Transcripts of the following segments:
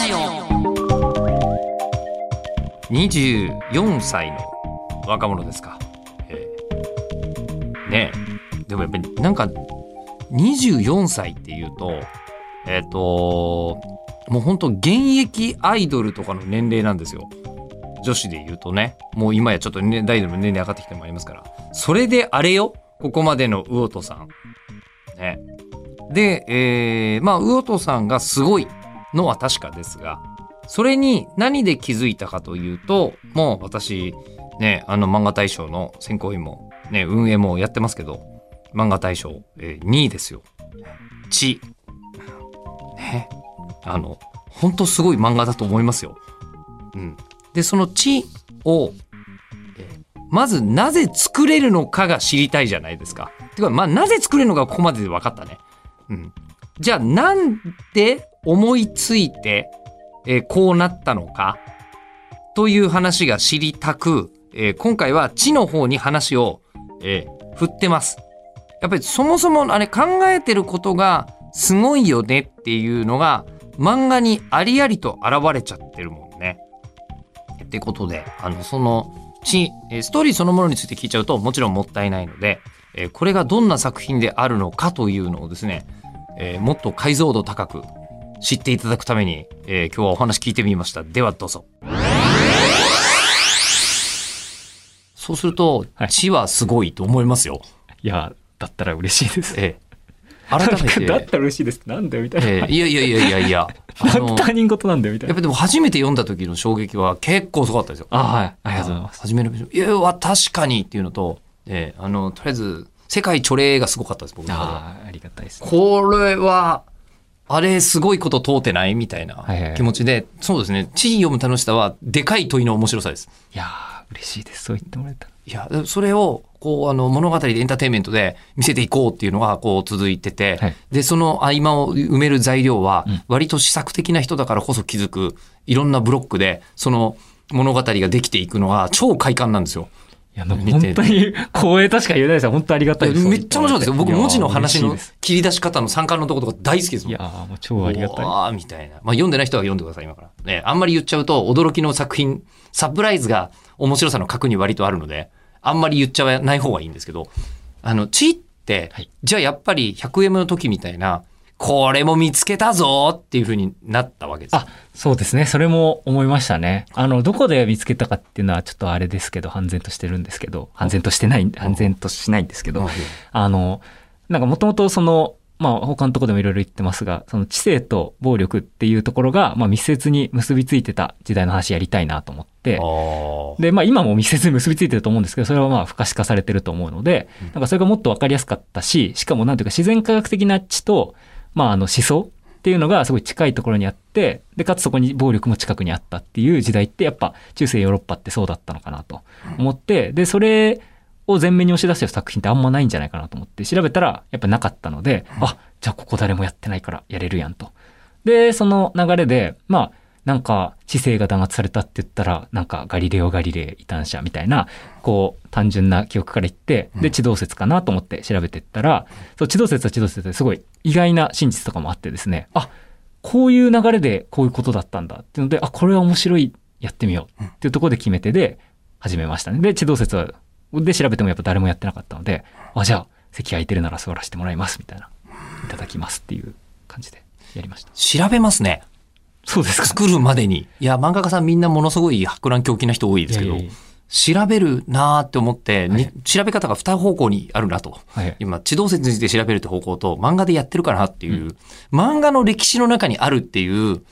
ジオ24歳の若者ですか。えーねえ。でもやっぱりなんか24歳っていうと、えっ、と、もう本当現役アイドルとかの年齢なんですよ。女子で言うとね。もう今やちょっとね、アイドルの年齢上がってきてもありますから。それであれよ。ここまでの魚戸さん。ね。で、えー、まあ、魚戸さんがすごいのは確かですが、それに何で気づいたかというと、もう私、ね、あの漫画大賞の選考委員も、ね、運営もやってますけど、漫画大賞、えー2位ですよ。血。ね。あの、本当すごい漫画だと思いますよ。うん。で、その血を、まずなぜ作れるのかが知りたいじゃないですか。てか、まあ、なぜ作れるのかここまでで分かったね。うん。じゃあ、なんで思いついて、えーこうなったのかという話が知りたく、えー今回は地の方に話を、えー振ってます。やっぱりそもそもあれ考えてることがすごいよねっていうのが漫画にありありと現れちゃってるもんね。ってことで、あの、その地、えーストーリーそのものについて聞いちゃうともちろんもったいないので、えこれがどんな作品であるのかというのをですね、えもっと解像度高く知っていただくために、えー今日はお話聞いてみました。ではどうぞ。そうすると、はい地はすごいと思いますよ。いや、だったら嬉しいです。ええ。改めて。だったら嬉しいです。なんだよ、みたいな。ええいやいやいやいやいや。他人事なんだよ、みたいな。やっぱでも初めて読んだ時の衝撃は結構すごかったですよ。あ、はい。ありがとうございます。初めの、いや、わ確かにっていうのと、ええあの、とりあえず、世界著例がすごかったです、僕。ああ、ありがたいです。これは、あれ、すごいこと通ってないみたいな気持ちで、そうですね、地読む楽しさは、でかい問いの面白さです。いやー、嬉しいです。そう言ってもらえたら。いや、それを、こう、あの、物語でエンターテインメントで見せていこうっていうのが、こう、続いてて、はいで、その合間を埋める材料はうん、割と試作的な人だからこそ気づく、いろんなブロックで、その物語ができていくのが、超快感なんですよ。いや、本当に光栄としか言えないですよ。本当ありがたいです。めっちゃ面白いですよ。僕、文字の話の切り出し方の参加のとことか大好きですもんいや。ー、もう超ありがたい。わーみたいな。まあ、読んでない人は読んでください、今から。ね、あんまり言っちゃうと、驚きの作品、サプライズが面白さの核に割とあるので、あんまり言っちゃわない方がいいんですけど、あの、地って、はいじゃあやっぱり 100M の時みたいな、これも見つけたぞっていう風になったわけですよ。あ、そうですね。それも思いましたね。あの、どこで見つけたかっていうのはちょっとあれですけど、半然としてるんですけど、半然としてない、半然としないんですけど、あの、なんかもともとその、まあ他のところでもいろいろ言ってますが、その知性と暴力っていうところが、まあ密接に結びついてた時代の話やりたいなと思って、で、まあ今も密接に結びついてると思うんですけど、それはまあ不可視化されてると思うので、なんかそれがもっとわかりやすかったし、しかもなんていうか自然科学的な知と、まああの思想っていうのがすごい近いところにあって、で、かつそこに暴力も近くにあったっていう時代ってやっぱ中世ヨーロッパってそうだったのかなと思って、で、それを前面に押し出してる作品ってあんまないんじゃないかなと思って調べたらやっぱなかったので、あ、じゃあここ誰もやってないからやれるやんと。で、その流れで、まあ、なんか知性が弾圧されたって言ったら、なんかガリレオ・ガリレイ異端者みたいな、こう単純な記憶から言って、で、地動説かなと思って調べてったら、そう、地動説は地動説ですごい意外な真実とかもあってですね、あ、こういう流れでこういうことだったんだっていうので、あ、これは面白い、やってみようっていうところで決め手で始めましたね。で、地動説は、で調べてもやっぱ誰もやってなかったので、あ、じゃあ席空いてるなら座らせてもらいますみたいな、いただきますっていう感じでやりました。調べますね。そうですか。作るまでに。いや、漫画家さんみんなものすごい博覧狂気な人多いですけどいやいや調べるなーって思って、にはい調べ方が二方向にあるなと。はい。今、地動説について調べるって方向と、漫画でやってるかなっていう、漫画の歴史の中にあるっていう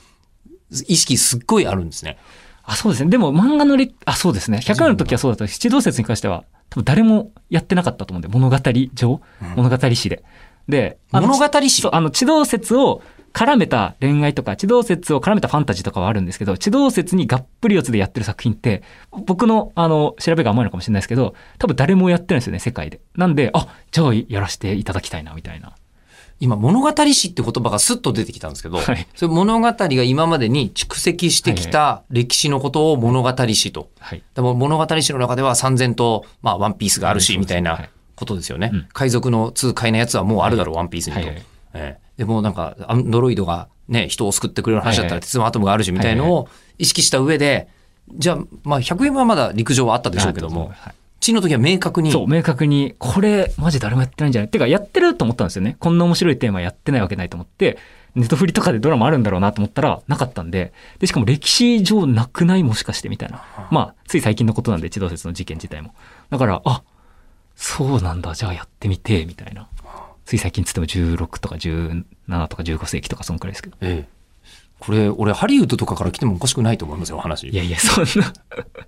意識すっごいあるんですね。あ、そうですね。でも漫画のれあ、そうですね。100話の時はそうだったし、地動説に関しては、多分誰もやってなかったと思うんで、物語上、物語史で。で、物語史あの、地動説を絡めた恋愛とか、地動説を絡めたファンタジーとかはあるんですけど、地動説にがっぷり四つでやってる作品って、僕の、あの、調べが甘いのかもしれないですけど、多分誰もやってないんですよね、世界で。なんで、あ、じゃあやらせていただきたいな、みたいな。今、物語史って言葉がスッと出てきたんですけど、はいそれ物語が今までに蓄積してきた歴史のことを物語史と。はい。でも物語史の中では三千と、まあ、ワンピースがあるし、うんみたいなはいことですよね。うん海賊の痛快なやつはもうあるだろう、ワンピースにと。はいはいええでもなんか、アンドロイドがね、人を救ってくれる話だったら鉄のアトムがあるしみたいのを意識した上で、じゃあ、まあ、100円はまだ陸上はあったでしょうけども、はい。地の時は明確に、そう、明確に、これ、マジ誰もやってないんじゃない？てか、やってると思ったんですよね。こんな面白いテーマやってないわけないと思って、ネットフリとかでドラマあるんだろうなと思ったら、なかったんで、で、しかも歴史上なくないもしかしてみたいな。まあ、つい最近のことなんで、地動説の事件自体も。だから、あ、そうなんだ、じゃあやってみて、みたいな。つい最近つっても16とか17とか15世紀とかそんくらいですけど。ええこれ、俺、ハリウッドとかから来てもおかしくないと思いますよ、話。いやいや、そんな。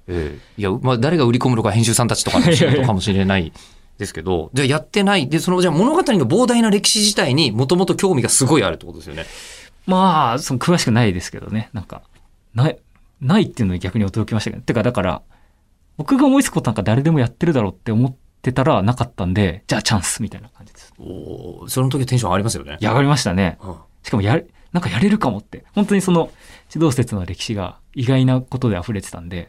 ええいや、まあ、誰が売り込むのか編集さんたちとかの仕事かもしれないですけど、じゃあやってない。で、その、じゃあ物語の膨大な歴史自体にもともと興味がすごいあるってことですよね。まあ、その詳しくないですけどね。なんか、ない、ないっていうのに逆に驚きましたけど。てか、だから、僕が思いつくことなんか誰でもやってるだろうって思ってたらなかったんで、じゃあチャンスみたいな感じです。おーその時はテンション上がりますよね。上がりましたね。うんしかもやれ、なんかやれるかもって。本当にその、指導説の歴史が意外なことで溢れてたんで、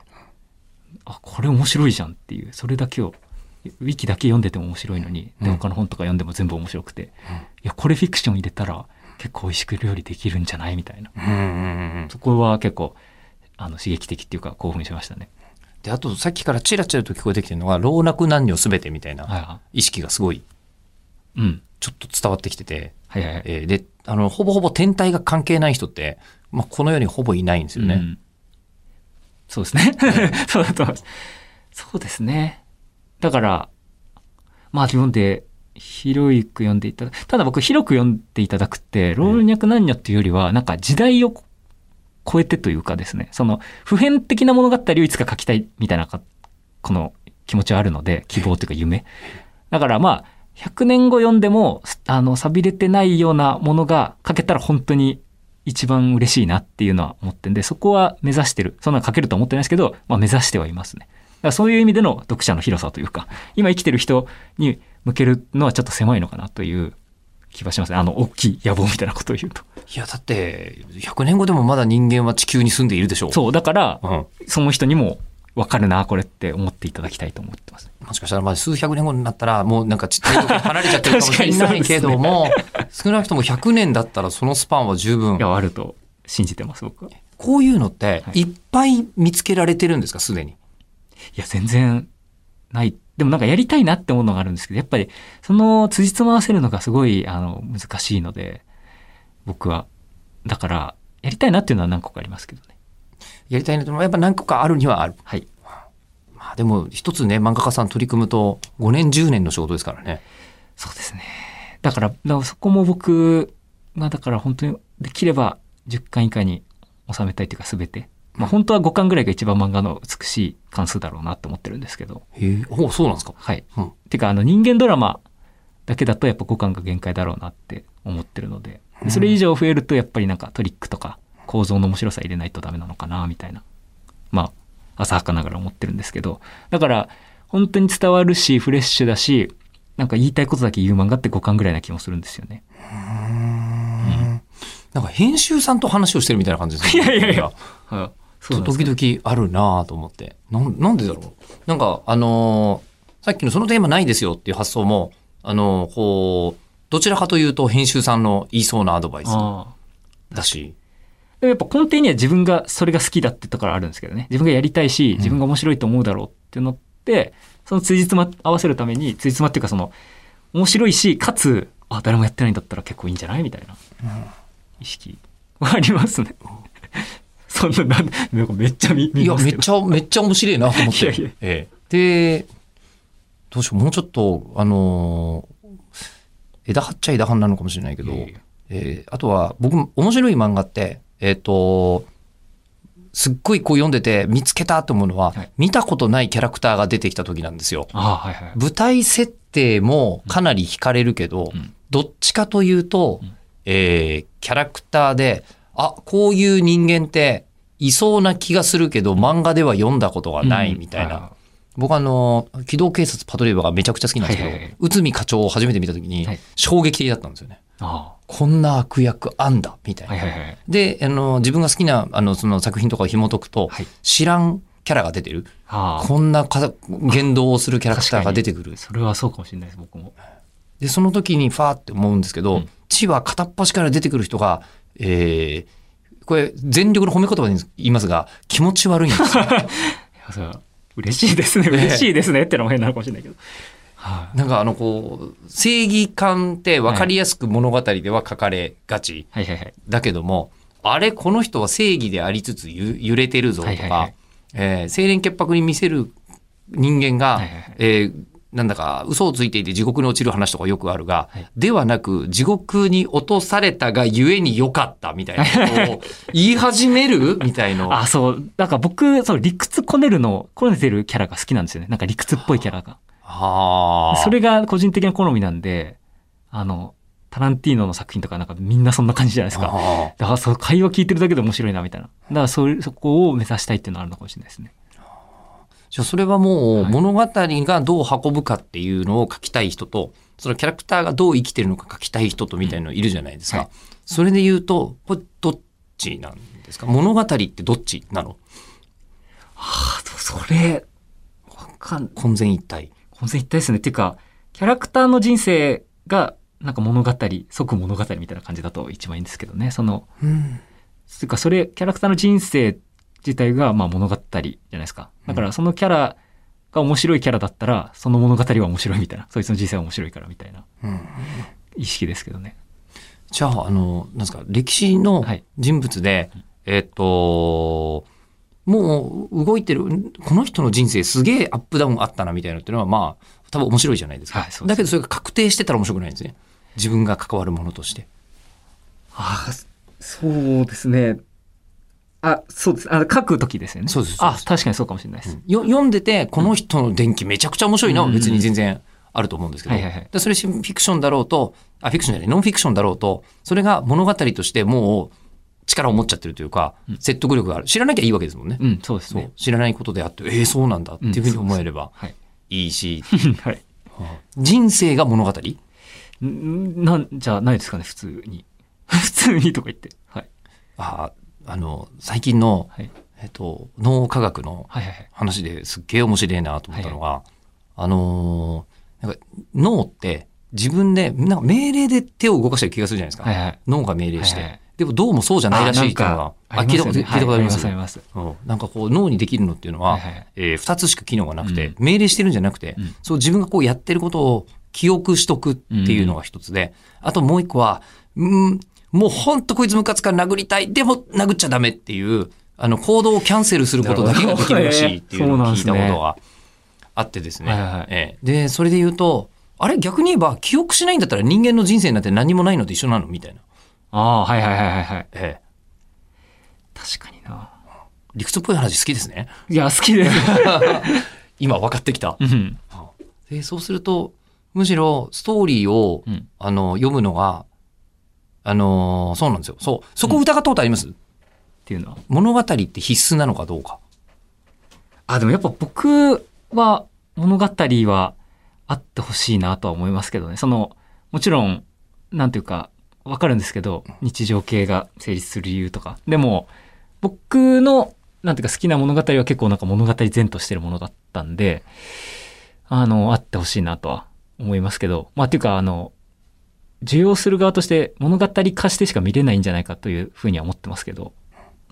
あ、これ面白いじゃんっていう、それだけを、ウィキだけ読んでても面白いのに、で、うん他の本とか読んでも全部面白くて、うんいや、これフィクション入れたら結構美味しく料理できるんじゃないみたいな。うんうんうんそこは結構、あの、刺激的っていうか興奮しましたね。で、あと、さっきからチラチラと聞こえてきてるのが、老若男女すべてみたいなは意識がすごい、い。うん。ちょっと伝わってきてて、はいはいはい。えーで、あの、ほぼほぼ天体が関係ない人って、まあ、この世にほぼいないんですよね。うんそうですね。そうだと思います。そうですね。だから、まあ読んで、広く読んでいただただ僕広く読んでいただくって、老若男女っていうよりは、なんか時代を超えてというかですね、その普遍的な物語をいつか書きたいみたいな、この気持ちはあるので、希望というか夢。だからまあ、100年後読んでも、あの、錆びれてないようなものが書けたら本当に一番嬉しいなっていうのは思ってんで、そこは目指してる。そんなの書けると思ってないですけど、まあ目指してはいますね。だからそういう意味での読者の広さというか、今生きてる人に向けるのはちょっと狭いのかなという気はしますね。あの、大きい野望みたいなことを言うと。いや、だって、100年後でもまだ人間は地球に住んでいるでしょう。そう、だから、うん。その人にも分かるな、これって思っていただきたいと思ってます。もしかしたらまあ数百年後になったらもうなんかち太陽から離れちゃってるかもしれないけども、少なくとも100年だったらそのスパンは十分い。や、あると信じてます、僕は。いこういうのってはいいっぱい見つけられてるんですか、すでに？や、全然ない。でもなんかやりたいなって思うのがあるんですけど、やっぱりその辻褄合わせるのがすごい、あの、難しいので、僕は。だから、やりたいなっていうのは何個かありますけどね。やりたいなとやっぱ何個かあるにはある。はい。まあでも一つね、漫画家さん取り組むと5年10年の仕事ですからね。そうですね。だから、だからそこも僕が、だから本当にできれば10巻以下に収めたいというか全て。まあ本当は5巻ぐらいが一番漫画の美しい関数だろうなって思ってるんですけど。へえ、おそうなんですか？はい。うん。てか、あの人間ドラマだけだとやっぱ5巻が限界だろうなって思ってるので、でそれ以上増えるとやっぱりなんかトリックとか構造の面白さ入れないとダメなのかな、みたいな。まあ、浅はかながら思ってるんですけど、だから本当に伝わるし、フレッシュだし、なんか言いたいことだけ言う漫画って5巻ぐらいな気もするんですよね。なんか編集さんと話をしてるみたいな感じですね。いやいやいや。時か々あるなぁと思って。なんなんでだろう？なんか、あのーさっきのそのテーマないですよっていう発想も、あのーこう、どちらかというと編集さんの言いそうなアドバイス。だし。でもやっぱ根底には自分がそれが好きだってところあるんですけどね。自分がやりたいし、自分が面白いと思うだろうっていうのって、その辻褄合わせるために、辻褄っていうかその、面白いし、かつ、あ、誰もやってないんだったら結構いいんじゃない？みたいな意識はありますね。そんな、なんなんかめっちゃ見、見いや、めっちゃ、めっちゃ面白いなと思って。いやいやええ。で、どうしよう、もうちょっと、あのー枝張っちゃ枝葉なのかもしれないけど、いやいやえーあとは、僕、面白い漫画って、えっ、と、すっごいこう読んでて見つけたと思うのは、はい。見たことないキャラクターが出てきた時なんですよ。はいはい。舞台設定もかなり惹かれるけど、うん。どっちかというと、うん。えーキャラクターで、あ、こういう人間っていそうな気がするけど、漫画では読んだことがないみたいな。うん僕あの、機動警察パトレーバーがめちゃくちゃ好きなんですけど、はいはいはい内海課長を初めて見た時にはい衝撃的だったんですよね。あこんな悪役あんだ、みたいあ、な。はいはいはい。で、あの、自分が好きな、あの、その作品とかを紐解くと、はい知らんキャラが出てる。こんなか言動をするキャラクターが出てくる。それはそうかもしれないです、僕も。で、その時にファーって思うんですけど、うん地は片っ端から出てくる人が、えー、これ全力の褒め言葉で言いますが、気持ち悪いんですよ。嬉しいですね。ね嬉しいですねってのも変なのかもしれないけど。はい。なんかあのこう、正義感って分かりやすく物語では書かれがち。はいはいはい。だけども、あれ、この人は正義でありつつゆ揺れてるぞとか、はいはいはいえー清廉潔白に見せる人間が、はいはいはいえーなんだか嘘をついていて地獄に落ちる話とかよくあるが、はいではなく地獄に落とされたがゆえに良かったみたいなことを 言い始めるみたいな。あ、そう。なんか僕、そう、理屈こねるの、こねてるキャラが好きなんですよね。なんか理屈っぽいキャラが。はあ。それが個人的な好みなんで、あの、タランティーノの作品とかなんかみんなそんな感じじゃないですか。あだからそう、会話聞いてるだけで面白いなみたいな。だからそういう、そこを目指したいっていうのはあるのかもしれないですね。じゃあそれはもうはい物語がどう運ぶかっていうのを書きたい人と、そのキャラクターがどう生きてるのか書きたい人とみたいなのいるじゃないですか。はいそれで言うと、これどっちなんですか？物語ってどっちなの？ああ、それ、わかん、混然一体。本当に一体ですね。っていうか、キャラクターの人生が、なんか物語、即物語みたいな感じだと一番いいんですけどね。その、うん。っていうか、それ、キャラクターの人生自体が、まあ物語じゃないですか。だから、そのキャラが面白いキャラだったら、その物語は面白いみたいな。そいつの人生は面白いからみたいなうん意識ですけどね。じゃあ、あの、なんですか、歴史のはい人物で、えっと、もう動いてる、この人の人生すげえアップダウンあったなみたいなのっていうのは、まあ、多分面白いじゃないですか。はいすだけどそれが確定してたら面白くないんですね。自分が関わるものとして。ああ、そうですね。あ、そうです。あ書くときですよね。そうですあ、確かにそうかもしれないです。よ読んでて、この人の伝記めちゃくちゃ面白いのは別に全然あると思うんですけど、はいはいはいでそれフィクションだろうと、あ、フィクションじゃない、ノンフィクションだろうと、それが物語としてもう力を持っちゃってるというか、説得力がある。知らなきゃいいわけですもんね。うん、そうですね。知らないことであって、えー、そうなんだっていうふうに思えればはい。いいし、はい。人生が物語？んなんじゃないですかね、普通に。普通にとか言って。はい。ああの、最近の、はい。えっと、脳科学のはいはいはい。話ですっげえ面白いなと思ったのが、あのーなんか脳って自分で、なんか命令で手を動かしてる気がするじゃないですか。はいはい。脳が命令して、はいはいでもどうもそうじゃないらしいっていうのが、あなんか聞いたこと、ありますはいます、あうん。なんかこう脳にできるのっていうのは、はいはい。えー二つしか機能がなくて、うん。命令してるんじゃなくて、うん。そう自分がこうやってることを記憶しとくっていうのが一つで、あともう一個は、うん、もうほんとこいつムカつから殴りたい、でも殴っちゃダメっていう、あの行動をキャンセルすることだけができるらしいっていうのを聞いたことがあってですね。はいはいはいええで、それで言うと、あれ逆に言えば記憶しないんだったら人間の人生なんて何もないのと一緒なのみたいな。ああ、はいはいはいはいはい。ええ確かにな。理屈っぽい話好きですね。いや、好きです。今分かってきた。うん。でそうすると、むしろストーリーを、うんあの読むのが、あのーそうなんですよ。そう。そこ疑ったことあります、っていうのは。物語って必須なのかどうか。あ、でもやっぱ僕は物語はあってほしいなとは思いますけどね。その、もちろん、なんていうか、わかるんですけど、日常系が成立する理由とか。でも、僕の、なんていうか好きな物語は結構なんか物語前としてるものだったんで、あの、あってほしいなとは思いますけど、まあ、っていうか、あの、受容する側として物語化してしか見れないんじゃないかというふうには思ってますけど、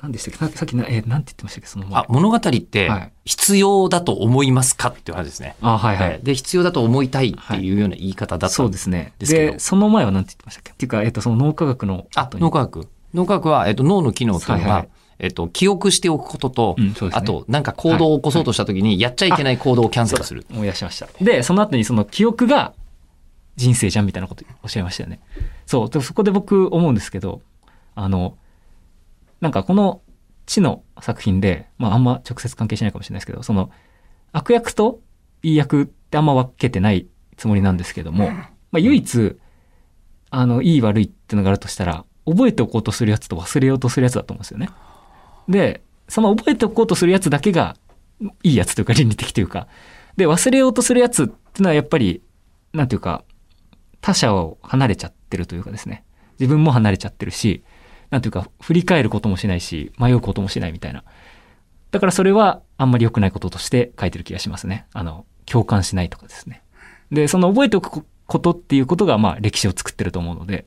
何でしたっけ？ささっきな、えー、なんて言ってましたっけ？その前あ、物語ってはい。必要だと思いますか？っていう話ですね。あ、はいはい。はいで、必要だと思いたいっていうような言い方だったそうですね。ですけどで、その前は何て言ってましたっけ？っていうか、えっと、その脳科学のあ脳科学。脳科学は、えっと、脳の機能というのが、はいはい。えっと、記憶しておくことと、うんね。あと、なんか行動を起こそうとしたときに、やっちゃいけない行動をキャンセルする。思い出しました。で、その後にその記憶が人生じゃんみたいなことおっしゃいましたよね。そう。でそこで僕思うんですけど、あの、なんかこの知の作品で、まああんま直接関係しないかもしれないですけど、その悪役といい役ってあんま分けてないつもりなんですけども、まあ唯一、あの、いい悪いってのがあるとしたら、覚えておこうとするやつと忘れようとするやつだと思うんですよね。で、その覚えておこうとするやつだけがいいやつというか倫理的というか、で、忘れようとするやつっていうのはやっぱり、なんていうか、他者を離れちゃってるというかですね。自分も離れちゃってるし、なんていうか、振り返ることもしないし、迷うこともしないみたいな。だからそれはあんまり良くないこととして書いてる気がしますね。あの、共感しないとかですね。で、その覚えておくことっていうことが、まあ、歴史を作ってると思うので、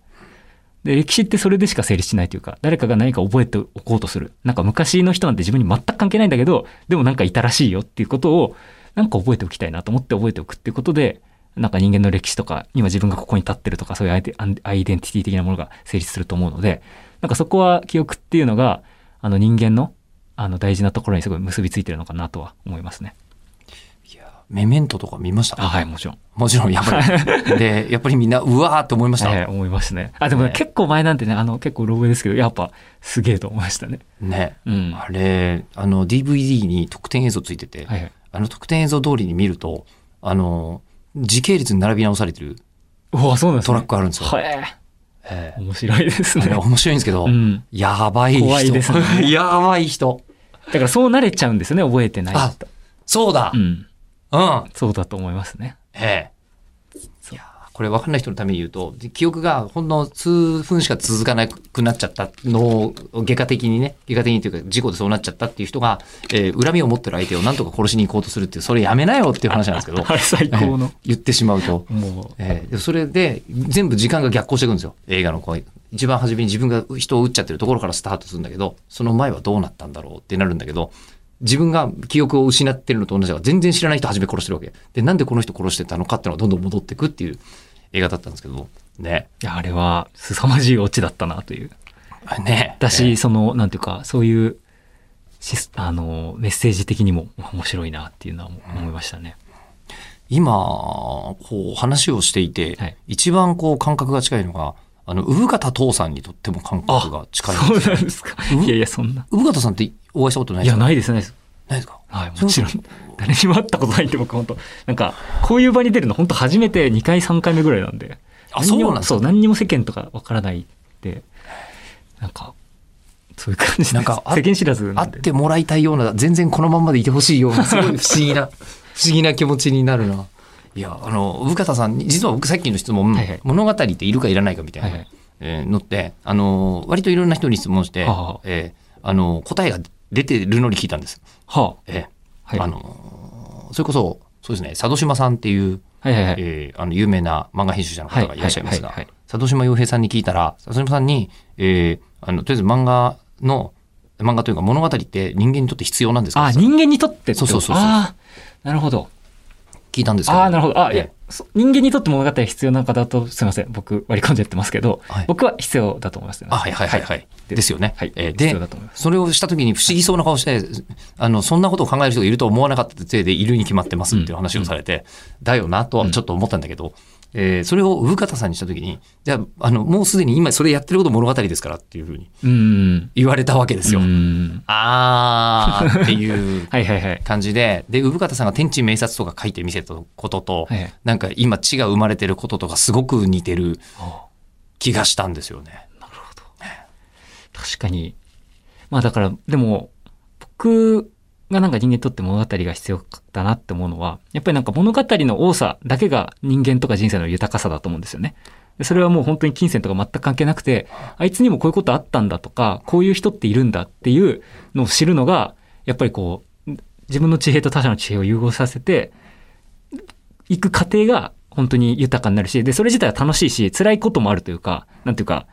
で、歴史ってそれでしか成立しないというか、誰かが何か覚えておこうとする。なんか昔の人なんて自分に全く関係ないんだけど、でもなんかいたらしいよっていうことを、なんか覚えておきたいなと思って覚えておくっていうことで、なんか人間の歴史とか、今自分がここに立ってるとか、そういうアイデアイデンティティ的なものが成立すると思うので、なんかそこは記憶っていうのが、あの人間の、あの大事なところにすごい結びついてるのかなとは思いますね。いや、メメントとか見ました？あ、はい、もちろん。もちろん、やっぱり。で、やっぱりみんな、うわーって思いました？ええ思いますね。あ、でもねね結構前なんてね、あの、結構ロブですけど、やっぱすげえと思いましたね。ね。うん。あれ、あの、DVD に特典映像ついてて、はいはい。あの特典映像通りに見ると、あの、時系列に並び直されてるそうなんですね。トラックあるんですよ。はい。ええ面白いですね。面白いんですけど、うん。やばい人。怖いですね やばい人。だからそう慣れちゃうんですよね、覚えてないと。そうだう。ん。うん。そうだと思いますね。ええ。これ分かんない人のために言うと、で記憶がほんの数分しか続かなくなっちゃったのを、外科的にね、外科的にというか事故でそうなっちゃったっていう人が、えー恨みを持ってる相手をなんとか殺しに行こうとするっていう、それやめなよっていう話なんですけど、あ れ最高の。言ってしまうと。もう、えーでそれで全部時間が逆行していくんですよ映画のこう一番初めに自分が人を撃っちゃってるところからスタートするんだけどその前はどうなったんだろうってなるんだけど自分が記憶を失ってるのと同じだから全然知らない人初め殺してるわけ。でなんでこの人殺してたのかっていうのがどんどん戻っていくっていう映画だったんですけどね。いや、あれは凄まじいオチだったなという。ね。だし、ね。その、なんていうか、そういう、シスあの、メッセージ的にも面白いなっていうのは思いましたね。今こう話をしていて、はい。一番こう感覚が近いのがあの産方父さんにとっても感覚が近いんそうですよなんですか。うんいやいや、そんな。産方さんってお会いしたことないいや、ですか？ないです、ないです。ないですか？はい、もちろん。誰にも会ったことないんで、僕本当なんか、こういう場に出るの本当初めて2回3回目ぐらいなんで。あそうなんですか？そう、何にも世間とかわからないって、なんか、そういう感じです。なんかあ世間知らず会なんで。ってもらいたいような全然このまんまでいてほしいようなすごい不思議な 不思議な気持ちになるないやあの産方さんに実は僕さっきの質問、はいはい。物語っているかいらないかみたいな、はいはい。えーのってあの割といろんな人に質問して、はあえーあの答えが出てるのに聞いたんです、はえあ、はい。ーあのそれこそそうですね佐渡島さんっていう、はいはいはい。えーあの有名な漫画編集者の方がいらっしゃいますが、はいはいはい佐渡島洋平さんに聞いたら佐渡島さんに、えーあのとりあえず漫画の漫画というか物語って人間にとって必要なんですか？あ、人間にとってってそうそうそうそう。ああ、なるほど。聞いたんですけど。ああ、なるほど。あ、いや人間にとって物語が必要な方と、すいません。僕割り込んじゃってますけど、はい。僕は必要だと思います、ね。あはいはいはいはい、でですよね、はい。えーでそれをした時に不思議そうな顔してあのそんなことを考える人がいるとは思わなかったせいでいるに決まってますっていう話をされて、だよなとはちょっと思ったんだけど、えーそれを産方さんにした時にじゃああのもうすでに今それやってること物語ですからっていうふうにうん。言われたわけですよ。うん。あーっていう はいはいはい。感じでで産方さんが天地明察とか書いてみせたことと、はいはいなんか今地が生まれてることとかすごく似てる気がしたんですよね。確かに。まあだから、でも、僕がなんか人間にとって物語が必要だなって思うのは、やっぱりなんか物語の多さだけが人間とか人生の豊かさだと思うんですよね。それはもう本当に金銭とか全く関係なくて、あいつにもこういうことあったんだとか、こういう人っているんだっていうのを知るのが、やっぱりこう、自分の地平と他者の地平を融合させて、いく過程が本当に豊かになるし、で、それ自体は楽しいし、辛いこともあるというか、なんていうか、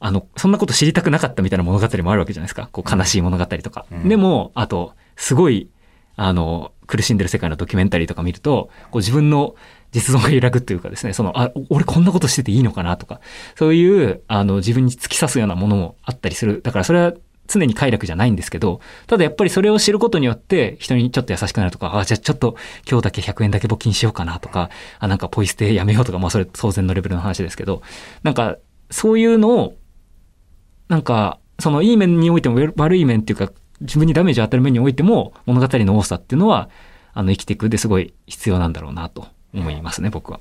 あの、そんなこと知りたくなかったみたいな物語もあるわけじゃないですか。こう、悲しい物語とか。うんでも、あと、すごい、あの、苦しんでる世界のドキュメンタリーとか見ると、こう自分の実存が揺らぐというかですね、その、あ、俺こんなことしてていいのかなとか、そういう、あの、自分に突き刺すようなものもあったりする。だからそれは常に快楽じゃないんですけど、ただやっぱりそれを知ることによって、人にちょっと優しくなるとか、あ、じゃあちょっと今日だけ100円だけ募金しようかなとか、あ、なんかポイ捨てやめようとか、まあそれ当然のレベルの話ですけど、なんか、そういうのを、なんか、そのいい面においても悪い面っていうか、自分にダメージを与える面においても、物語の多さっていうのは、あの、生きていくですごい必要なんだろうなと思いますね、僕は。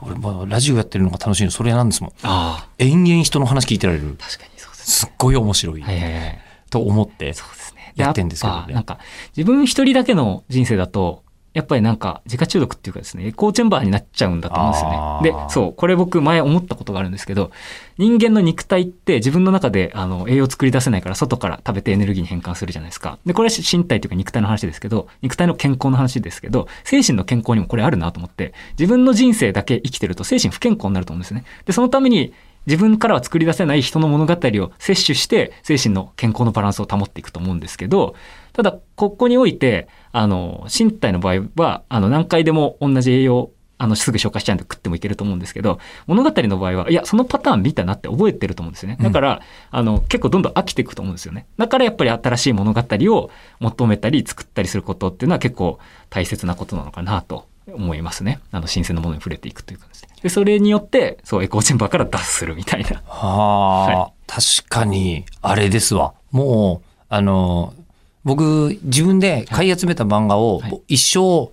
俺、まあ、ラジオやってるのが楽しいのそれなんですもん。ああ、延々人の話聞いてられる。確かにそうです。すっごい面白いはいはいはい。と思って。そうですね。やってんですけどねなんか、自分一人だけの人生だと、やっぱりなんか、自家中毒っていうかですね、エコーチェンバーになっちゃうんだと思うんですよね。で、そう、これ僕前思ったことがあるんですけど、人間の肉体って自分の中であの栄養を作り出せないから外から食べてエネルギーに変換するじゃないですか。で、これは身体というか肉体の話ですけど、肉体の健康の話ですけど、精神の健康にもこれあるなと思って、自分の人生だけ生きてると精神不健康になると思うんですね。で、そのために自分からは作り出せない人の物語を摂取して精神の健康のバランスを保っていくと思うんですけどただここにおいてあの身体の場合はあの何回でも同じ栄養あのすぐ消化しちゃうんで食ってもいけると思うんですけど物語の場合はいやそのパターン見たなって覚えてると思うんですよね。だから、あの結構どんどん飽きていくと思うんですよね。だからやっぱり新しい物語を求めたり作ったりすることっていうのは結構大切なことなのかなと思いますね。あの新鮮なものに触れていくという感じで。でそれによってそうエコーチェンバーから脱するみたいな。はあ、は確かに、あれですわ。もう、あの、僕、自分で買い集めた漫画をはい。一生、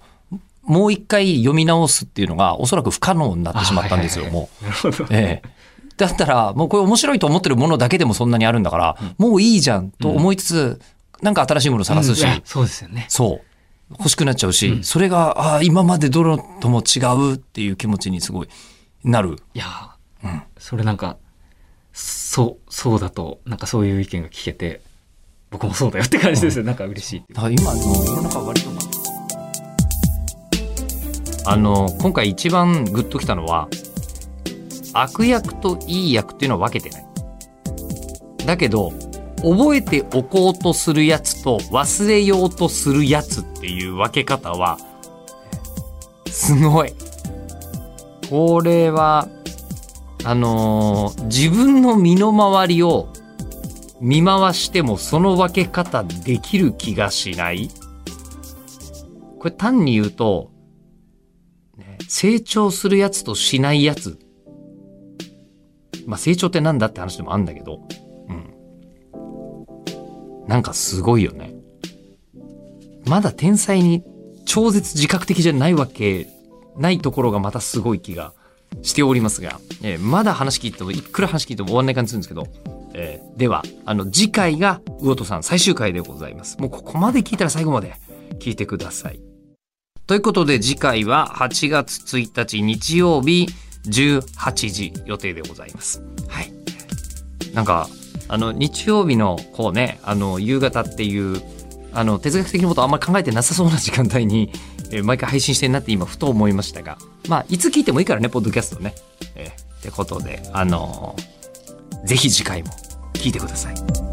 もう一回読み直すっていうのが、おそらく不可能になってしまったんですよ、あはい。はいもう。なるほど。ええ。だったら、もうこれ面白いと思ってるものだけでもそんなにあるんだから、もういいじゃんと思いつつ、なんか新しいものを探すし、うん。そうですよね。そう。欲しくなっちゃうし、うん。それが、ああ、今までどれとも違うっていう気持ちにすごいなる。いやー、うん。それなんかそうそうだとなんかそういう意見が聞けて僕もそうだよって感じですよ、なんか嬉しいだから今の世の中割とあの今回一番グッときたのは悪役といい役っていうのは分けてない。だけど覚えておこうとするやつと忘れようとするやつっていう分け方はすごい。これはあのー自分の身の回りを見回してもその分け方できる気がしない。これ単に言うと、ね成長するやつとしないやつ。まあ成長ってなんだって話でもあるんだけど、なんかすごいよね。まだ天才に超絶自覚的じゃないわけないところがまたすごい気がしておりますが、えーまだ話聞いてもいくら話聞いても終わんない感じするんですけど、えーではあの次回が魚戸さん最終回でございます。もうここまで聞いたら最後まで聞いてください。ということで次回は8月1日日曜日18時予定でございます。はい。なんかあの日曜日のこうねあの夕方っていうあの哲学的なことあんまり考えてなさそうな時間帯に、えー毎回配信してるなって今ふと思いましたがまあいつ聞いてもいいからねポッドキャストね。えーってことであのーぜひ次回も聞いてください。